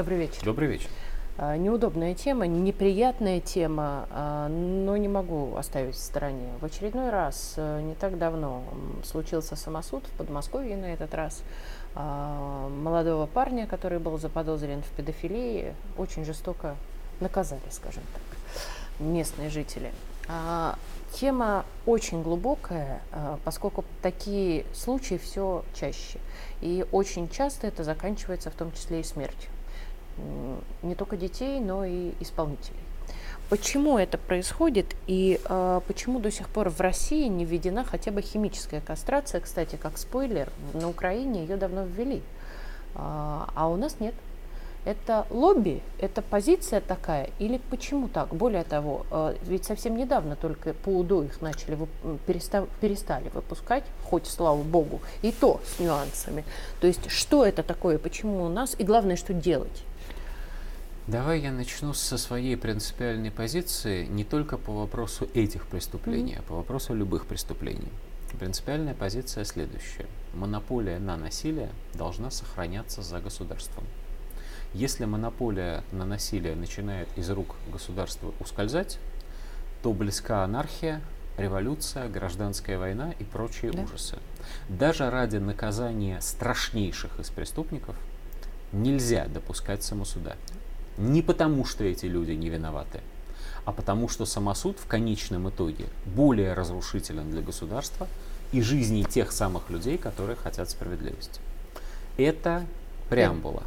Добрый вечер. Добрый вечер. А, неудобная тема, неприятная тема, а, но не могу оставить в стороне. В очередной раз, э, не так давно, случился самосуд в Подмосковье на этот раз. А, молодого парня, который был заподозрен в педофилии, очень жестоко наказали, скажем так, местные жители. Тема очень глубокая, поскольку такие случаи все чаще. И очень часто это заканчивается в том числе и смертью не только детей, но и исполнителей. Почему это происходит и э, почему до сих пор в России не введена хотя бы химическая кастрация? Кстати, как спойлер, на Украине ее давно ввели, э, а у нас нет. Это лобби, это позиция такая или почему так? Более того, э, ведь совсем недавно только по УДО их начали, перестав, перестали выпускать, хоть слава богу, и то с нюансами. То есть что это такое, почему у нас и главное, что делать? Давай я начну со своей принципиальной позиции не только по вопросу этих преступлений, mm-hmm. а по вопросу любых преступлений. Принципиальная позиция следующая. Монополия на насилие должна сохраняться за государством. Если монополия на насилие начинает из рук государства ускользать, то близка анархия, революция, гражданская война и прочие да. ужасы. Даже ради наказания страшнейших из преступников нельзя допускать самосуда. Не потому, что эти люди не виноваты, а потому, что самосуд в конечном итоге более разрушителен для государства и жизни тех самых людей, которые хотят справедливости. Это преамбула.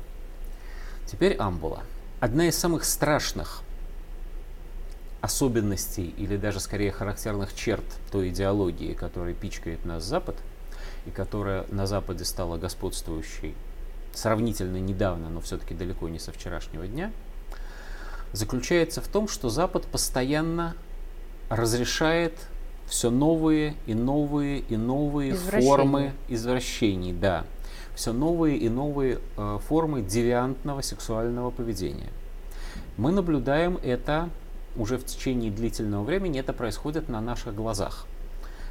Теперь амбула. Одна из самых страшных особенностей или даже скорее характерных черт той идеологии, которая пичкает нас Запад, и которая на Западе стала господствующей сравнительно недавно, но все-таки далеко не со вчерашнего дня, заключается в том, что Запад постоянно разрешает все новые и новые и новые формы извращений, да, все новые и новые э, формы девиантного сексуального поведения. Мы наблюдаем это уже в течение длительного времени, это происходит на наших глазах.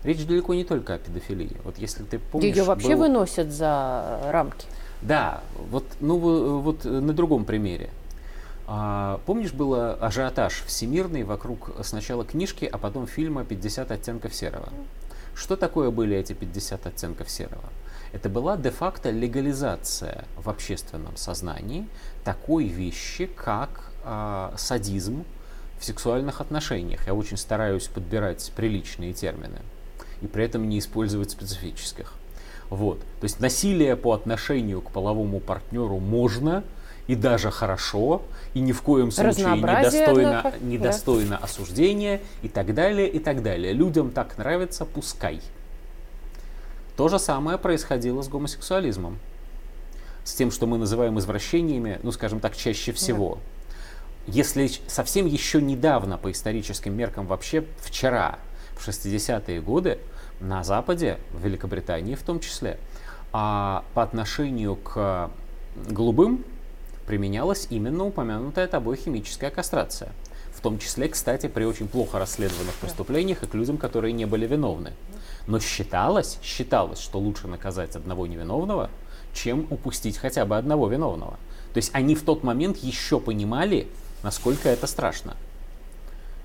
Речь далеко не только о педофилии. Вот если ты помнишь, ее вообще был... выносят за рамки. Да, вот, ну, вот на другом примере. А, помнишь, было ажиотаж всемирный вокруг сначала книжки, а потом фильма «50 оттенков серого». Что такое были эти 50 оттенков серого? Это была де-факто легализация в общественном сознании такой вещи, как э, садизм в сексуальных отношениях. Я очень стараюсь подбирать приличные термины и при этом не использовать специфических. Вот. То есть насилие по отношению к половому партнеру можно и даже хорошо, и ни в коем случае недостойно, однако, недостойно да. осуждения и так далее, и так далее. Людям так нравится, пускай. То же самое происходило с гомосексуализмом. С тем, что мы называем извращениями, ну, скажем так, чаще всего. Да. Если совсем еще недавно, по историческим меркам, вообще вчера, в 60-е годы, на Западе, в Великобритании в том числе, а по отношению к голубым применялась именно упомянутая тобой химическая кастрация. В том числе, кстати, при очень плохо расследованных преступлениях и к людям, которые не были виновны. Но считалось, считалось, что лучше наказать одного невиновного, чем упустить хотя бы одного виновного. То есть они в тот момент еще понимали, насколько это страшно.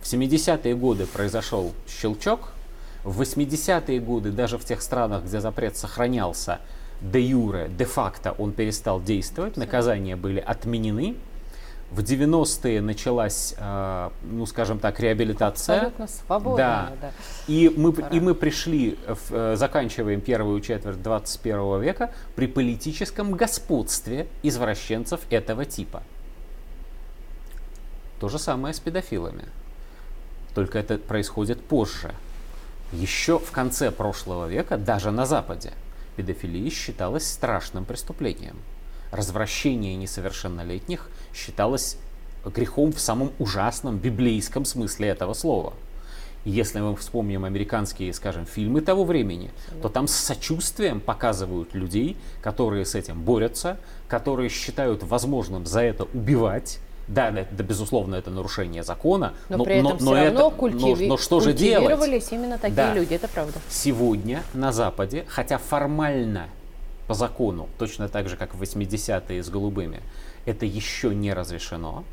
В 70-е годы произошел щелчок, в 80-е годы даже в тех странах, где запрет сохранялся, де юре, де-факто он перестал действовать, наказания были отменены. В 90-е началась, э, ну скажем так, реабилитация. Абсолютно свободная, да. да. И мы, и мы пришли, э, заканчиваем первую четверть 21 века при политическом господстве извращенцев этого типа. То же самое с педофилами. Только это происходит позже. Еще в конце прошлого века, даже на Западе, педофилия считалась страшным преступлением. Развращение несовершеннолетних считалось грехом в самом ужасном библейском смысле этого слова. Если мы вспомним американские, скажем, фильмы того времени, то там с сочувствием показывают людей, которые с этим борются, которые считают возможным за это убивать, да, это, да, безусловно, это нарушение закона, но, но при этом но, но, равно это, культиви... но, но что же делать? именно такие да. люди, это правда. Сегодня на Западе, хотя формально по закону, точно так же, как в 80-е с голубыми, это еще не разрешено,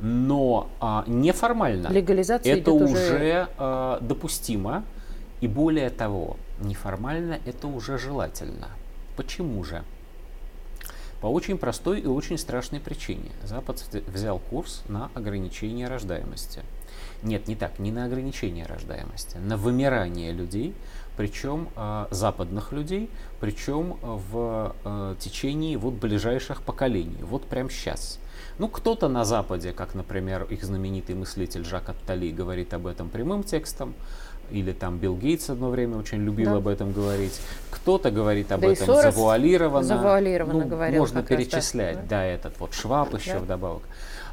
но а, неформально Легализация это уже, уже- а, допустимо. И более того, неформально это уже желательно. Почему же? По очень простой и очень страшной причине. Запад вз- взял курс на ограничение рождаемости. Нет, не так, не на ограничение рождаемости, на вымирание людей, причем а, западных людей, причем в а, течение вот ближайших поколений, вот прямо сейчас. Ну, кто-то на Западе, как, например, их знаменитый мыслитель Жак Аттали говорит об этом прямым текстом, или там Билл Гейтс одно время очень любил Да. об этом говорить. Кто-то говорит об Да этом завуалированно. завуалированно Ну, говорил Можно как раз, перечислять, да. да, этот вот Шваб еще Да. вдобавок.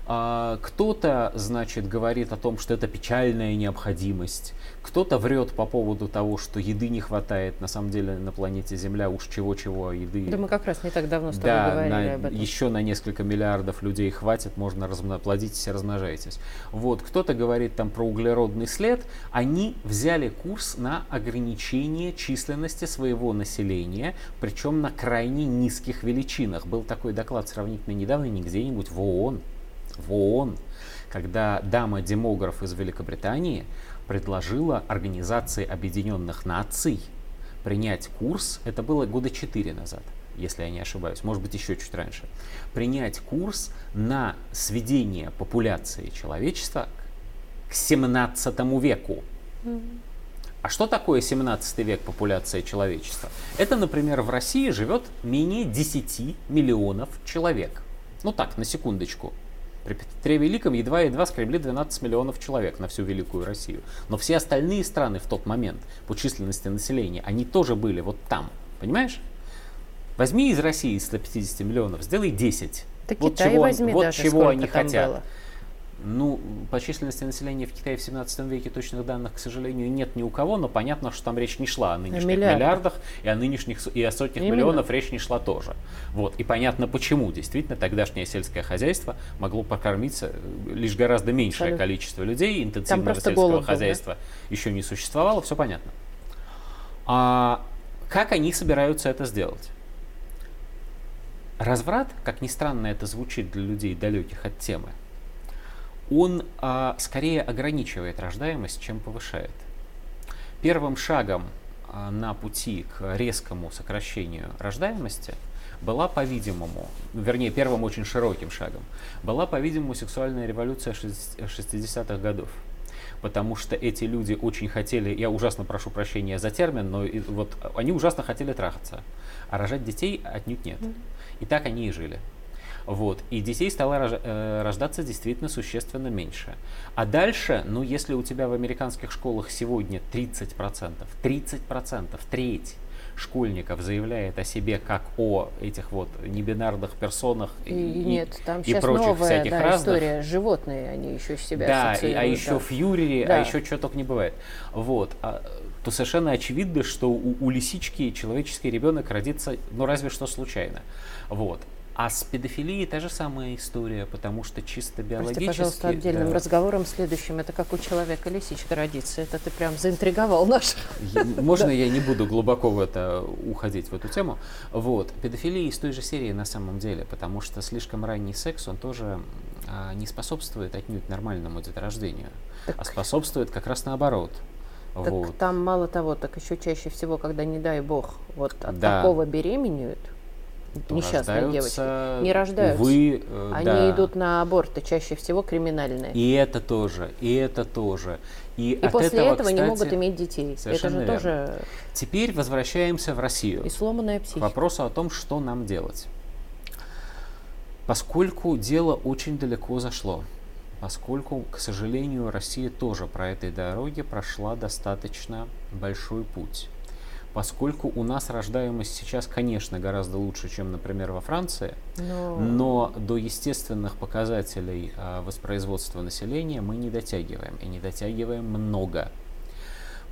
А, кто-то, значит, говорит о том, что это печальная необходимость. Кто-то врет по поводу того, что еды не хватает. На самом деле на планете Земля уж чего-чего еды. Да мы как раз не так давно с тобой Да, говорили на- об этом. еще на несколько миллиардов людей хватит, можно размно- плодитесь и размножайтесь. Вот, кто-то говорит там про углеродный след, они взяли курс на ограничение численности своего населения, причем на крайне низких величинах. Был такой доклад сравнительно недавно, не где-нибудь в ООН, в ООН, когда дама-демограф из Великобритании предложила Организации Объединенных Наций принять курс, это было года четыре назад, если я не ошибаюсь, может быть еще чуть раньше, принять курс на сведение популяции человечества к 17 веку. А что такое 17 век популяция человечества? Это, например, в России живет менее 10 миллионов человек. Ну так, на секундочку. При Петре Великом едва-едва скребли 12 миллионов человек на всю Великую Россию. Но все остальные страны в тот момент по численности населения, они тоже были вот там. Понимаешь? Возьми из России 150 миллионов, сделай 10. Да вот Китай чего, возьми вот даже, чего они хотят. было. Ну, по численности населения в Китае в 17 веке точных данных, к сожалению, нет ни у кого, но понятно, что там речь не шла о нынешних миллиардах. миллиардах, и о нынешних и о сотнях Именно. миллионов речь не шла тоже. Вот. И понятно, почему. Действительно, тогдашнее сельское хозяйство могло покормиться э, лишь гораздо меньшее Абсолютно. количество людей, интенсивного сельского голод был, да? хозяйства еще не существовало, все понятно. А как они собираются это сделать? Разврат, как ни странно это звучит для людей, далеких от темы, он а, скорее ограничивает рождаемость, чем повышает. Первым шагом а, на пути к резкому сокращению рождаемости была, по-видимому, вернее, первым очень широким шагом, была, по-видимому, сексуальная революция 60-х годов. Потому что эти люди очень хотели, я ужасно прошу прощения за термин, но и вот они ужасно хотели трахаться, а рожать детей отнюдь нет. И так они и жили. Вот. И детей стало рож- э, рождаться действительно существенно меньше. А дальше, ну, если у тебя в американских школах сегодня 30%, 30%, треть школьников заявляет о себе как о этих вот небинарных персонах И, нет, там и сейчас прочих новая всяких да, разных. история. Животные, они еще себя Да, и- а еще да. фьюри, а Да. еще что только не бывает. Вот. а, то совершенно очевидно, что у, у лисички человеческий ребенок родится, ну разве что случайно. Вот. А с педофилией та же самая история, потому что чисто Прости, биологически... пожалуйста, отдельным да, разговором следующим. Это как у человека лисичка родится. Это ты прям заинтриговал наш. Можно я не буду глубоко в это уходить, в эту тему? Вот. Педофилия из той же серии на самом деле, потому что слишком ранний секс, он тоже а, не способствует отнюдь нормальному деторождению, а способствует как раз наоборот. Так вот. там мало того, так еще чаще всего, когда, не дай бог, вот от Да. такого беременеют, несчастные девочки, не рождаются. Увы, э, они да. идут на аборты, чаще всего криминальные. И, И это тоже, и это тоже. И, от после этого, не кстати, могут иметь детей. Это совершенно же верно. тоже Теперь возвращаемся в Россию. и сломанная К психика. вопросу о том, что нам делать. Поскольку дело очень далеко зашло, поскольку, к сожалению, Россия тоже по этой дороге прошла достаточно большой путь. Поскольку у нас рождаемость сейчас, конечно, гораздо лучше, чем, например, во Франции, Но, но до естественных показателей а, воспроизводства населения мы не дотягиваем, и не дотягиваем много.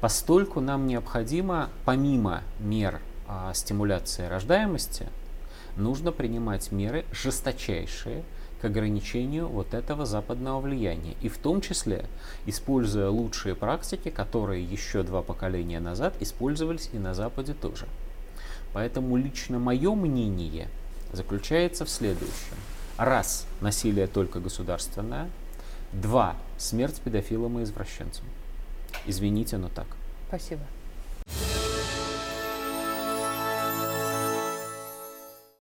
Постольку нам необходимо, помимо мер а, стимуляции рождаемости, нужно принимать меры жесточайшие к ограничению вот этого западного влияния. И в том числе используя лучшие практики, которые еще два поколения назад использовались и на Западе тоже. Поэтому лично мое мнение заключается в следующем. Раз, насилие только государственное. Два, смерть педофилам и извращенцам. Извините, но так. Спасибо.